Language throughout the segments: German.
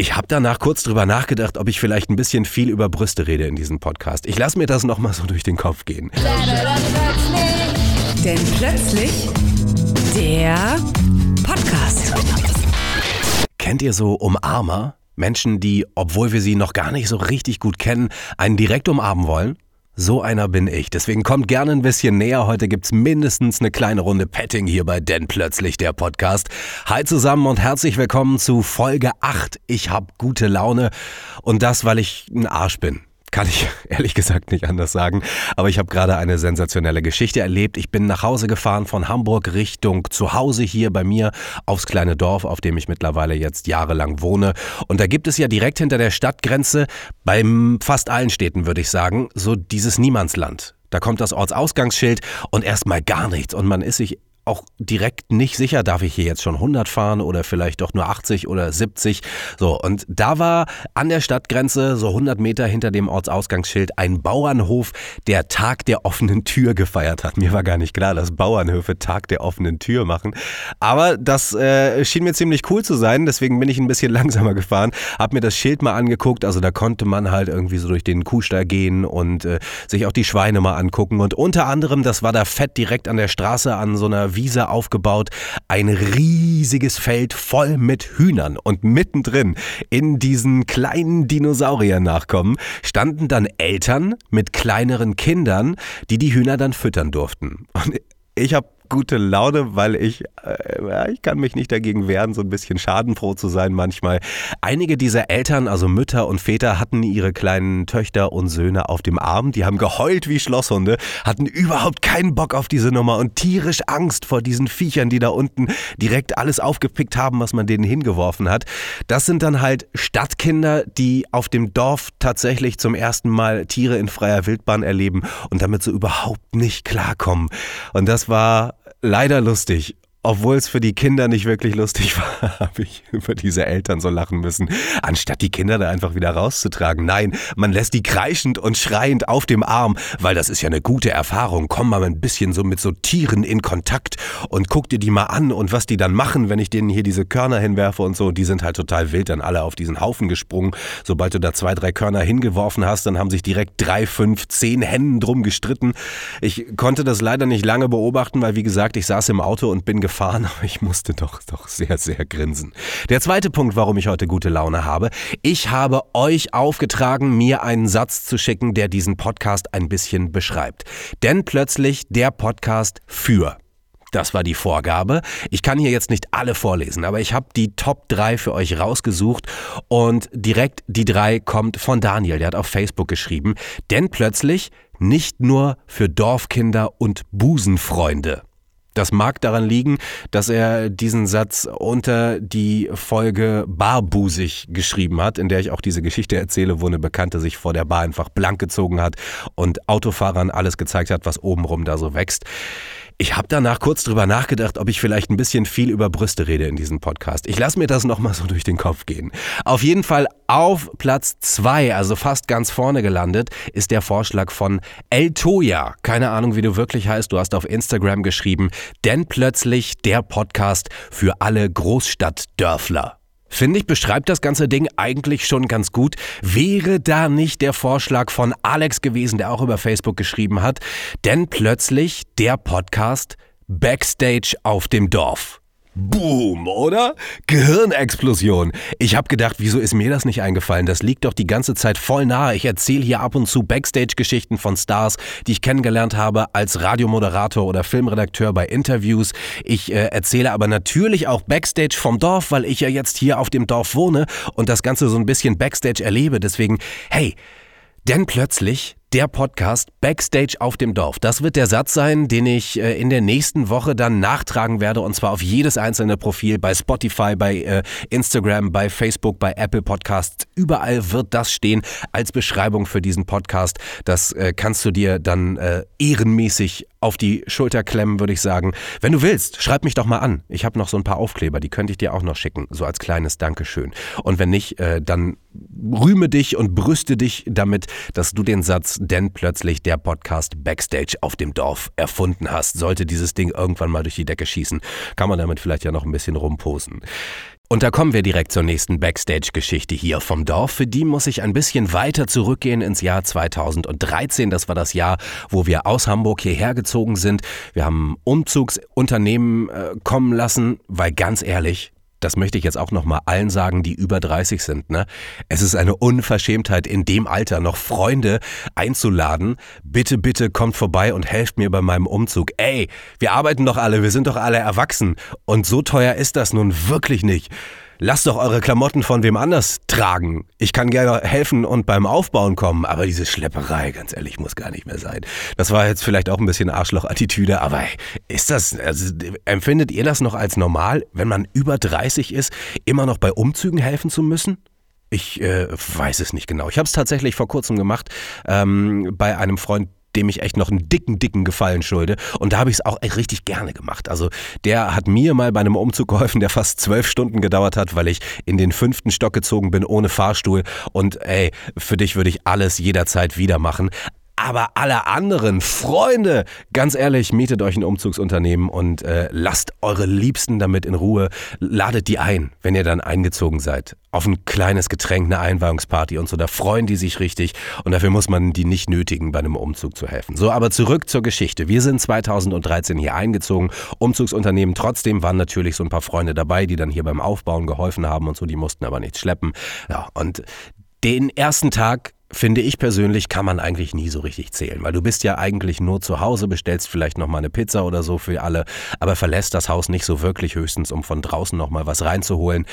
Ich habe danach kurz drüber nachgedacht, ob ich vielleicht ein bisschen viel über Brüste rede in diesem Podcast. Ich lasse mir das nochmal so durch den Kopf gehen. Denn plötzlich der Podcast. Kennt ihr so Umarmer? Menschen, die, obwohl wir sie noch gar nicht so richtig gut kennen, einen direkt umarmen wollen? So einer bin ich. Deswegen kommt gerne ein bisschen näher. Heute gibt's mindestens eine kleine Runde Petting hier bei Denn plötzlich der Podcast. Hi zusammen und herzlich willkommen zu Folge 8. Ich hab gute Laune und das, weil ich ein Arsch bin. Kann ich ehrlich gesagt nicht anders sagen. Aber ich habe gerade eine sensationelle Geschichte erlebt. Ich bin nach Hause gefahren von Hamburg Richtung zu Hause hier bei mir aufs kleine Dorf, auf dem ich mittlerweile jetzt jahrelang wohne. Und da gibt es ja direkt hinter der Stadtgrenze, bei fast allen Städten würde ich sagen, so dieses Niemandsland. Da kommt das Ortsausgangsschild und erstmal gar nichts. Und man ist sich auch direkt nicht sicher, darf ich hier jetzt schon 100 fahren oder vielleicht doch nur 80 oder 70. So, und da war an der Stadtgrenze, so 100 Meter hinter dem Ortsausgangsschild, ein Bauernhof, der Tag der offenen Tür gefeiert hat. Mir war gar nicht klar, dass Bauernhöfe Tag der offenen Tür machen. Aber das äh, schien mir ziemlich cool zu sein, deswegen bin ich ein bisschen langsamer gefahren, hab mir das Schild mal angeguckt. Also da konnte man halt irgendwie so durch den Kuhstall gehen und äh, sich auch die Schweine mal angucken. Und unter anderem, das war da fett direkt an der Straße an so einer Wiese aufgebaut, ein riesiges Feld voll mit Hühnern und mittendrin in diesen kleinen Dinosaurier-Nachkommen standen dann Eltern mit kleineren Kindern, die die Hühner dann füttern durften. Und ich habe gute Laune, weil ich, äh, ich kann mich nicht dagegen wehren, so ein bisschen schadenfroh zu sein manchmal. Einige dieser Eltern, also Mütter und Väter, hatten ihre kleinen Töchter und Söhne auf dem Arm. Die haben geheult wie Schlosshunde, hatten überhaupt keinen Bock auf diese Nummer und tierisch Angst vor diesen Viechern, die da unten direkt alles aufgepickt haben, was man denen hingeworfen hat. Das sind dann halt Stadtkinder, die auf dem Dorf tatsächlich zum ersten Mal Tiere in freier Wildbahn erleben und damit so überhaupt nicht klarkommen. Und das war leider lustig obwohl es für die Kinder nicht wirklich lustig war, habe ich über diese Eltern so lachen müssen, anstatt die Kinder da einfach wieder rauszutragen. Nein, man lässt die kreischend und schreiend auf dem Arm, weil das ist ja eine gute Erfahrung. Komm mal ein bisschen so mit so Tieren in Kontakt und guck dir die mal an und was die dann machen, wenn ich denen hier diese Körner hinwerfe und so. Die sind halt total wild dann alle auf diesen Haufen gesprungen. Sobald du da zwei, drei Körner hingeworfen hast, dann haben sich direkt drei, fünf, zehn Hennen drum gestritten. Ich konnte das leider nicht lange beobachten, weil wie gesagt, ich saß im Auto und bin gefahren, aber ich musste doch, doch sehr, sehr grinsen. Der zweite Punkt, warum ich heute gute Laune habe. Ich habe euch aufgetragen, mir einen Satz zu schicken, der diesen Podcast ein bisschen beschreibt. Denn plötzlich der Podcast für. Das war die Vorgabe. Ich kann hier jetzt nicht alle vorlesen, aber ich habe die Top 3 für euch rausgesucht und direkt die 3 kommt von Daniel, der hat auf Facebook geschrieben. Denn plötzlich nicht nur für Dorfkinder und Busenfreunde. Das mag daran liegen, dass er diesen Satz unter die Folge Barbusig geschrieben hat, in der ich auch diese Geschichte erzähle, wo eine Bekannte sich vor der Bar einfach blank gezogen hat und Autofahrern alles gezeigt hat, was obenrum da so wächst. Ich habe danach kurz drüber nachgedacht, ob ich vielleicht ein bisschen viel über Brüste rede in diesem Podcast. Ich lasse mir das nochmal so durch den Kopf gehen. Auf jeden Fall auf Platz zwei, also fast ganz vorne gelandet, ist der Vorschlag von El Toya. Keine Ahnung, wie du wirklich heißt. Du hast auf Instagram geschrieben, denn plötzlich der Podcast für alle Großstadtdörfler. Finde ich, beschreibt das ganze Ding eigentlich schon ganz gut. Wäre da nicht der Vorschlag von Alex gewesen, der auch über Facebook geschrieben hat, denn plötzlich der Podcast Backstage auf dem Dorf. Boom, oder? Gehirnexplosion. Ich habe gedacht, wieso ist mir das nicht eingefallen? Das liegt doch die ganze Zeit voll nahe. Ich erzähle hier ab und zu Backstage-Geschichten von Stars, die ich kennengelernt habe als Radiomoderator oder Filmredakteur bei Interviews. Ich äh, erzähle aber natürlich auch Backstage vom Dorf, weil ich ja jetzt hier auf dem Dorf wohne und das Ganze so ein bisschen Backstage erlebe. Deswegen, hey, denn plötzlich der Podcast Backstage auf dem Dorf. Das wird der Satz sein, den ich äh, in der nächsten Woche dann nachtragen werde und zwar auf jedes einzelne Profil bei Spotify, bei äh, Instagram, bei Facebook, bei Apple Podcasts. Überall wird das stehen als Beschreibung für diesen Podcast. Das äh, kannst du dir dann ehrenmäßig auf die Schulter klemmen, würde ich sagen. Wenn du willst, schreib mich doch mal an. Ich habe noch so ein paar Aufkleber, die könnte ich dir auch noch schicken, so als kleines Dankeschön. Und wenn nicht, dann rühme dich und brüste dich damit, dass du den Satz, denn plötzlich der Podcast Backstage auf dem Dorf erfunden hast. Sollte dieses Ding irgendwann mal durch die Decke schießen, kann man damit vielleicht ja noch ein bisschen rumposen. Und da kommen wir direkt zur nächsten Backstage-Geschichte hier vom Dorf. Für die muss ich ein bisschen weiter zurückgehen ins Jahr 2013. Das war das Jahr, wo wir aus Hamburg hierher gezogen sind. Wir haben Umzugsunternehmen äh, kommen lassen, weil ganz ehrlich, das möchte ich jetzt auch nochmal allen sagen, die über 30 sind, ne? Es ist eine Unverschämtheit, in dem Alter noch Freunde einzuladen. Bitte, bitte kommt vorbei und helft mir bei meinem Umzug. Ey, wir arbeiten doch alle, wir sind doch alle erwachsen. Und so teuer ist das nun wirklich nicht. Lasst doch eure Klamotten von wem anders tragen. Ich kann gerne helfen und beim Aufbauen kommen, aber diese Schlepperei, ganz ehrlich, muss gar nicht mehr sein. Das war jetzt vielleicht auch ein bisschen Arschloch-Attitüde, aber ist das, also, empfindet ihr das noch als normal, wenn man über 30 ist, immer noch bei Umzügen helfen zu müssen? Ich äh, weiß es nicht genau. Ich habe es tatsächlich vor kurzem gemacht ähm, bei einem Freund, dem ich echt noch einen dicken, dicken Gefallen schulde. Und da habe ich es auch richtig gerne gemacht. Also der hat mir mal bei einem Umzug geholfen, der fast zwölf Stunden gedauert hat, weil ich in den fünften Stock gezogen bin ohne Fahrstuhl. Und ey, für dich würde ich alles jederzeit wieder machen. Aber alle anderen Freunde, ganz ehrlich, mietet euch ein Umzugsunternehmen und äh, lasst eure Liebsten damit in Ruhe. Ladet die ein, wenn ihr dann eingezogen seid. Auf ein kleines Getränk, eine Einweihungsparty und so. Da freuen die sich richtig und dafür muss man die nicht nötigen, bei einem Umzug zu helfen. So, aber zurück zur Geschichte. Wir sind 2013 hier eingezogen. Umzugsunternehmen. Trotzdem waren natürlich so ein paar Freunde dabei, die dann hier beim Aufbauen geholfen haben und so. Die mussten aber nichts schleppen. Ja, und den ersten Tag finde ich persönlich, kann man eigentlich nie so richtig zählen, weil du bist ja eigentlich nur zu Hause, bestellst vielleicht noch mal eine Pizza oder so für alle, aber verlässt das Haus nicht so wirklich, höchstens um von draußen noch mal was reinzuholen.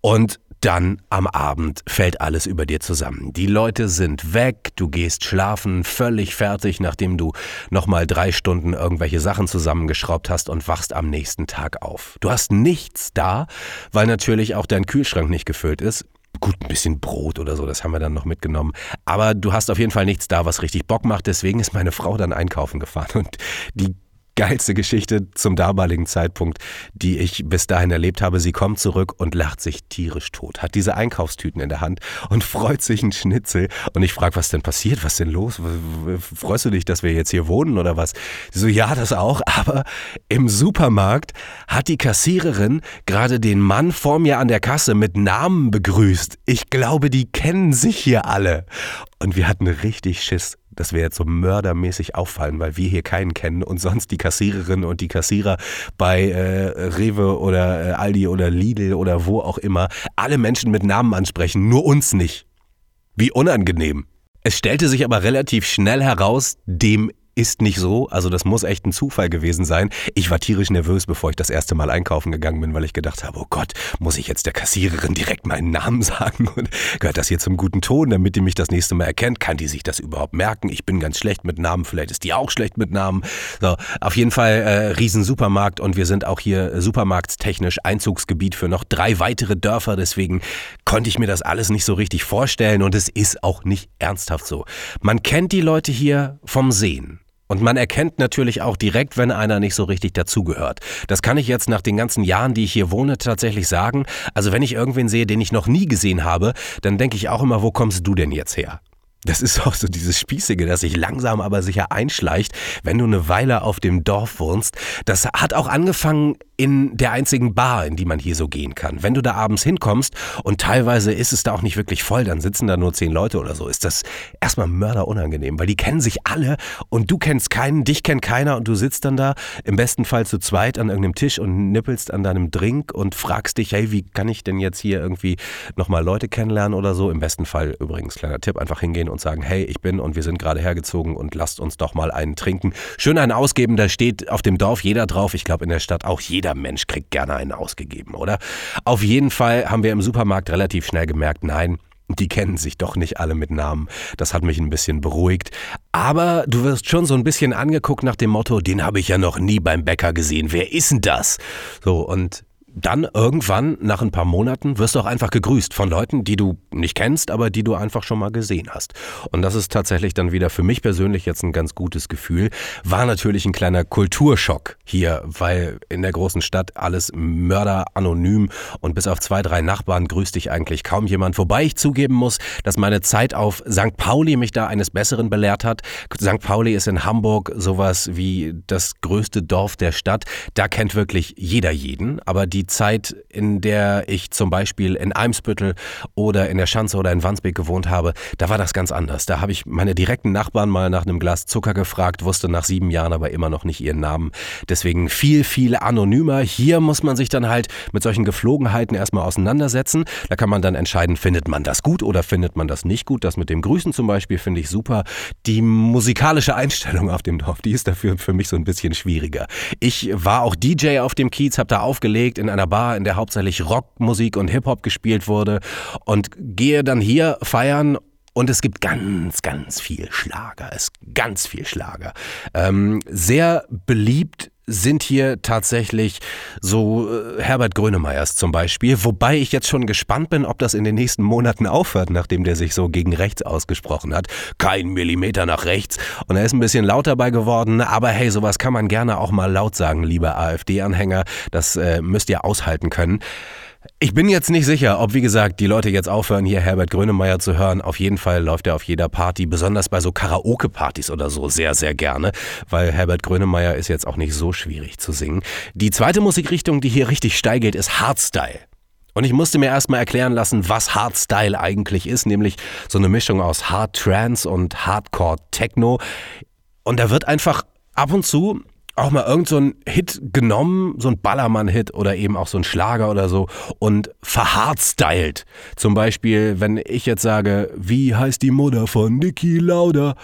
Und dann am Abend fällt alles über dir zusammen. Die Leute sind weg, du gehst schlafen, völlig fertig, nachdem du nochmal drei Stunden irgendwelche Sachen zusammengeschraubt hast und wachst am nächsten Tag auf. Du hast nichts da, weil natürlich auch dein Kühlschrank nicht gefüllt ist. Gut, ein bisschen Brot oder so, das haben wir dann noch mitgenommen. Aber du hast auf jeden Fall nichts da, was richtig Bock macht. Deswegen ist meine Frau dann einkaufen gefahren und die geilste Geschichte zum damaligen Zeitpunkt, die ich bis dahin erlebt habe. Sie kommt zurück und lacht sich tierisch tot, hat diese Einkaufstüten in der Hand und freut sich ein Schnitzel. Und ich frage, was denn passiert? Was denn los? Freust du dich, dass wir jetzt hier wohnen oder was? So, ja, das auch. Aber im Supermarkt hat die Kassiererin gerade den Mann vor mir an der Kasse mit Namen begrüßt. Ich glaube, die kennen sich hier alle. Und wir hatten richtig Schiss dass wir jetzt so mördermäßig auffallen, weil wir hier keinen kennen und sonst die Kassiererin und die Kassierer bei äh, Rewe oder äh, Aldi oder Lidl oder wo auch immer alle Menschen mit Namen ansprechen, nur uns nicht. Wie unangenehm. Es stellte sich aber relativ schnell heraus, dem ist nicht so. Also das muss echt ein Zufall gewesen sein. Ich war tierisch nervös, bevor ich das erste Mal einkaufen gegangen bin, weil ich gedacht habe, oh Gott, muss ich jetzt der Kassiererin direkt meinen Namen sagen? Und gehört das hier zum guten Ton, damit die mich das nächste Mal erkennt? Kann die sich das überhaupt merken? Ich bin ganz schlecht mit Namen, vielleicht ist die auch schlecht mit Namen. So, auf jeden Fall äh, riesen Supermarkt und wir sind auch hier supermarktstechnisch Einzugsgebiet für noch drei weitere Dörfer. Deswegen konnte ich mir das alles nicht so richtig vorstellen und es ist auch nicht ernsthaft so. Man kennt die Leute hier vom Sehen. Und man erkennt natürlich auch direkt, wenn einer nicht so richtig dazugehört. Das kann ich jetzt nach den ganzen Jahren, die ich hier wohne, tatsächlich sagen. Also wenn ich irgendwen sehe, den ich noch nie gesehen habe, dann denke ich auch immer, wo kommst du denn jetzt her? Das ist auch so dieses Spießige, das sich langsam aber sicher einschleicht, wenn du eine Weile auf dem Dorf wohnst. Das hat auch angefangen in der einzigen Bar, in die man hier so gehen kann. Wenn du da abends hinkommst und teilweise ist es da auch nicht wirklich voll, dann sitzen da nur zehn Leute oder so, ist das erstmal mörderunangenehm, weil die kennen sich alle und du kennst keinen, dich kennt keiner und du sitzt dann da im besten Fall zu zweit an irgendeinem Tisch und nippelst an deinem Drink und fragst dich, hey, wie kann ich denn jetzt hier irgendwie nochmal Leute kennenlernen oder so? Im besten Fall übrigens, kleiner Tipp, einfach hingehen und sagen, hey, ich bin und wir sind gerade hergezogen und lasst uns doch mal einen trinken. Schön einen ausgeben, da steht auf dem Dorf jeder drauf, ich glaube in der Stadt auch jeder jeder Mensch kriegt gerne einen ausgegeben, oder? Auf jeden Fall haben wir im Supermarkt relativ schnell gemerkt, nein, die kennen sich doch nicht alle mit Namen. Das hat mich ein bisschen beruhigt. Aber du wirst schon so ein bisschen angeguckt nach dem Motto, den habe ich ja noch nie beim Bäcker gesehen. Wer ist denn das? So, und dann irgendwann, nach ein paar Monaten, wirst du auch einfach gegrüßt von Leuten, die du nicht kennst, aber die du einfach schon mal gesehen hast. Und das ist tatsächlich dann wieder für mich persönlich jetzt ein ganz gutes Gefühl. War natürlich ein kleiner Kulturschock hier, weil in der großen Stadt alles Mörder anonym und bis auf zwei, drei Nachbarn grüßt dich eigentlich kaum jemand. Wobei ich zugeben muss, dass meine Zeit auf St. Pauli mich da eines Besseren belehrt hat. St. Pauli ist in Hamburg sowas wie das größte Dorf der Stadt. Da kennt wirklich jeder jeden. Aber die Zeit, in der ich zum Beispiel in Eimsbüttel oder in der Schanze oder in Wandsbek gewohnt habe, da war das ganz anders. Da habe ich meine direkten Nachbarn mal nach einem Glas Zucker gefragt, wusste nach sieben Jahren aber immer noch nicht ihren Namen. Deswegen viel, viel anonymer. Hier muss man sich dann halt mit solchen Geflogenheiten erstmal auseinandersetzen. Da kann man dann entscheiden, findet man das gut oder findet man das nicht gut. Das mit dem Grüßen zum Beispiel finde ich super. Die musikalische Einstellung auf dem Dorf, die ist dafür für mich so ein bisschen schwieriger. Ich war auch DJ auf dem Kiez, habe da aufgelegt in einer Bar, in der hauptsächlich Rockmusik und Hip-Hop gespielt wurde und gehe dann hier feiern und es gibt ganz, ganz viel Schlager. Es ganz viel Schlager. Ähm, sehr beliebt sind hier tatsächlich so äh, Herbert Grönemeyers zum Beispiel, wobei ich jetzt schon gespannt bin, ob das in den nächsten Monaten aufhört, nachdem der sich so gegen rechts ausgesprochen hat. Kein Millimeter nach rechts. Und er ist ein bisschen laut dabei geworden, aber hey, sowas kann man gerne auch mal laut sagen, liebe AfD-Anhänger. Das äh, müsst ihr aushalten können. Ich bin jetzt nicht sicher, ob, wie gesagt, die Leute jetzt aufhören, hier Herbert Grönemeyer zu hören. Auf jeden Fall läuft er auf jeder Party, besonders bei so Karaoke-Partys oder so, sehr, sehr gerne, weil Herbert Grönemeyer ist jetzt auch nicht so schwierig zu singen. Die zweite Musikrichtung, die hier richtig steigelt, ist Hardstyle. Und ich musste mir erstmal erklären lassen, was Hardstyle eigentlich ist, nämlich so eine Mischung aus Hard Trance und Hardcore Techno. Und da wird einfach ab und zu auch mal irgend so Hit genommen, so ein Ballermann-Hit oder eben auch so ein Schlager oder so und verhardstylt. Zum Beispiel, wenn ich jetzt sage, wie heißt die Mutter von Niki Lauda?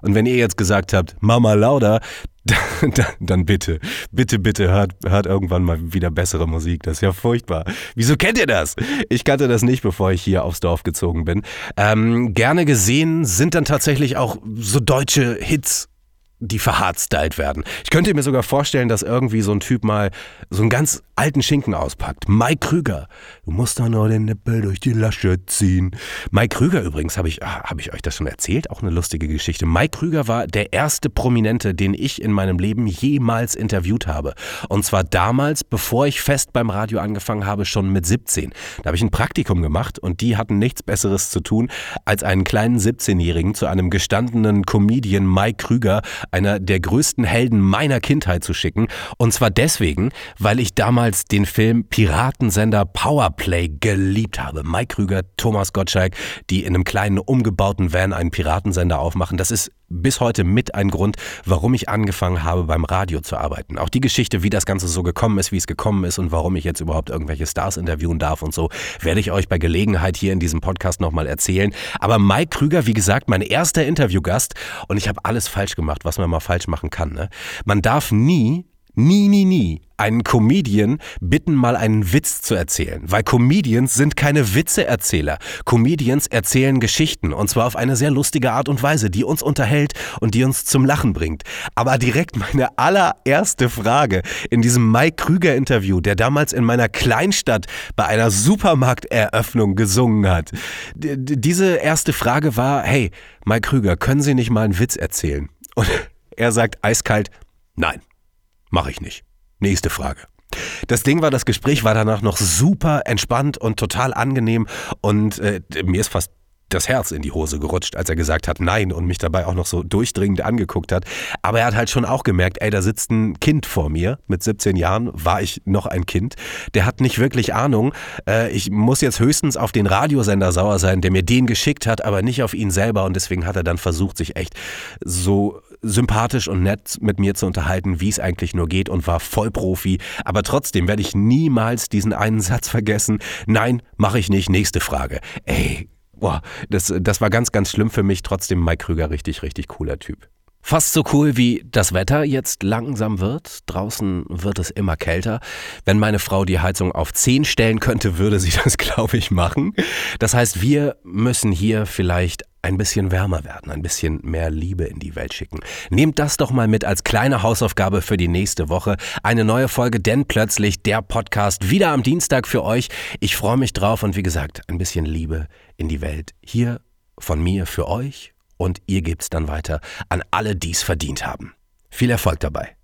Und wenn ihr jetzt gesagt habt, Mama Lauda, dann, dann bitte, bitte, bitte hört, hört irgendwann mal wieder bessere Musik. Das ist ja furchtbar. Wieso kennt ihr das? Ich kannte das nicht, bevor ich hier aufs Dorf gezogen bin. Ähm, gerne gesehen sind dann tatsächlich auch so deutsche Hits die verhardstylt werden. Ich könnte mir sogar vorstellen, dass irgendwie so ein Typ mal so einen ganz alten Schinken auspackt. Mike Krüger. Du musst doch nur den Nippel durch die Lasche ziehen. Mike Krüger übrigens, habe ich, ah, hab ich euch das schon erzählt? Auch eine lustige Geschichte. Mike Krüger war der erste Prominente, den ich in meinem Leben jemals interviewt habe. Und zwar damals, bevor ich fest beim Radio angefangen habe, schon mit 17. Da habe ich ein Praktikum gemacht und die hatten nichts Besseres zu tun, als einen kleinen 17-Jährigen zu einem gestandenen Comedian Mike Krüger einer der größten Helden meiner Kindheit zu schicken. Und zwar deswegen, weil ich damals den Film Piratensender Powerplay geliebt habe. Mike Krüger, Thomas Gottschalk, die in einem kleinen umgebauten Van einen Piratensender aufmachen. Das ist bis heute mit ein Grund, warum ich angefangen habe, beim Radio zu arbeiten. Auch die Geschichte, wie das Ganze so gekommen ist, wie es gekommen ist und warum ich jetzt überhaupt irgendwelche Stars interviewen darf und so, werde ich euch bei Gelegenheit hier in diesem Podcast nochmal erzählen. Aber Mike Krüger, wie gesagt, mein erster Interviewgast und ich habe alles falsch gemacht, was man mal falsch machen kann. Ne? Man darf nie nie, nie, nie einen Comedian bitten, mal einen Witz zu erzählen. Weil Comedians sind keine Witzeerzähler. Comedians erzählen Geschichten und zwar auf eine sehr lustige Art und Weise, die uns unterhält und die uns zum Lachen bringt. Aber direkt meine allererste Frage in diesem Mike Krüger Interview, der damals in meiner Kleinstadt bei einer Supermarkteröffnung gesungen hat. D diese erste Frage war, hey, Mike Krüger, können Sie nicht mal einen Witz erzählen? Und er sagt eiskalt, nein. Mache ich nicht. Nächste Frage. Das Ding war, das Gespräch war danach noch super entspannt und total angenehm und äh, mir ist fast das Herz in die Hose gerutscht, als er gesagt hat Nein und mich dabei auch noch so durchdringend angeguckt hat. Aber er hat halt schon auch gemerkt, ey, da sitzt ein Kind vor mir. Mit 17 Jahren war ich noch ein Kind. Der hat nicht wirklich Ahnung. Äh, ich muss jetzt höchstens auf den Radiosender sauer sein, der mir den geschickt hat, aber nicht auf ihn selber. Und deswegen hat er dann versucht, sich echt so sympathisch und nett mit mir zu unterhalten, wie es eigentlich nur geht und war Vollprofi. Aber trotzdem werde ich niemals diesen einen Satz vergessen. Nein, mache ich nicht. Nächste Frage. Ey, boah, das, das war ganz, ganz schlimm für mich. Trotzdem Mike Krüger, richtig, richtig cooler Typ. Fast so cool wie das Wetter jetzt langsam wird. Draußen wird es immer kälter. Wenn meine Frau die Heizung auf 10 stellen könnte, würde sie das, glaube ich, machen. Das heißt, wir müssen hier vielleicht ein bisschen wärmer werden, ein bisschen mehr Liebe in die Welt schicken. Nehmt das doch mal mit als kleine Hausaufgabe für die nächste Woche. Eine neue Folge, denn plötzlich der Podcast wieder am Dienstag für euch. Ich freue mich drauf und wie gesagt, ein bisschen Liebe in die Welt. Hier von mir für euch und ihr gebt's dann weiter an alle, die es verdient haben. Viel Erfolg dabei.